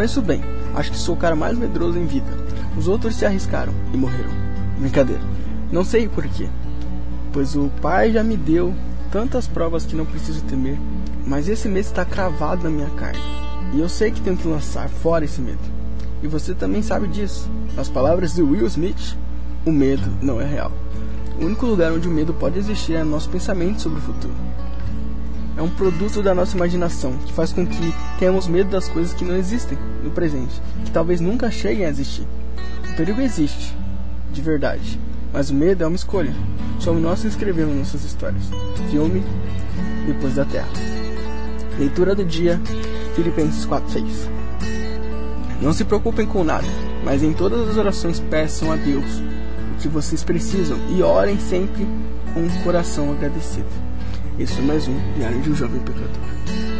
conheço bem. Acho que sou o cara mais medroso em vida. Os outros se arriscaram e morreram. Brincadeira. Não sei porquê. Pois o pai já me deu tantas provas que não preciso temer. Mas esse medo está cravado na minha carne. E eu sei que tenho que lançar fora esse medo. E você também sabe disso. Nas palavras de Will Smith, o medo não é real. O único lugar onde o medo pode existir é no nosso pensamento sobre o futuro. É um produto da nossa imaginação que faz com que tenhamos medo das coisas que não existem no presente, que talvez nunca cheguem a existir. O perigo existe, de verdade, mas o medo é uma escolha. Somos nós que escrevemos nossas histórias. Filme Depois da Terra. Leitura do dia, Filipenses 4:6. Não se preocupem com nada, mas em todas as orações peçam a Deus o que vocês precisam e orem sempre com um coração agradecido. Esse é mais um Diário de um Jovem Pecador.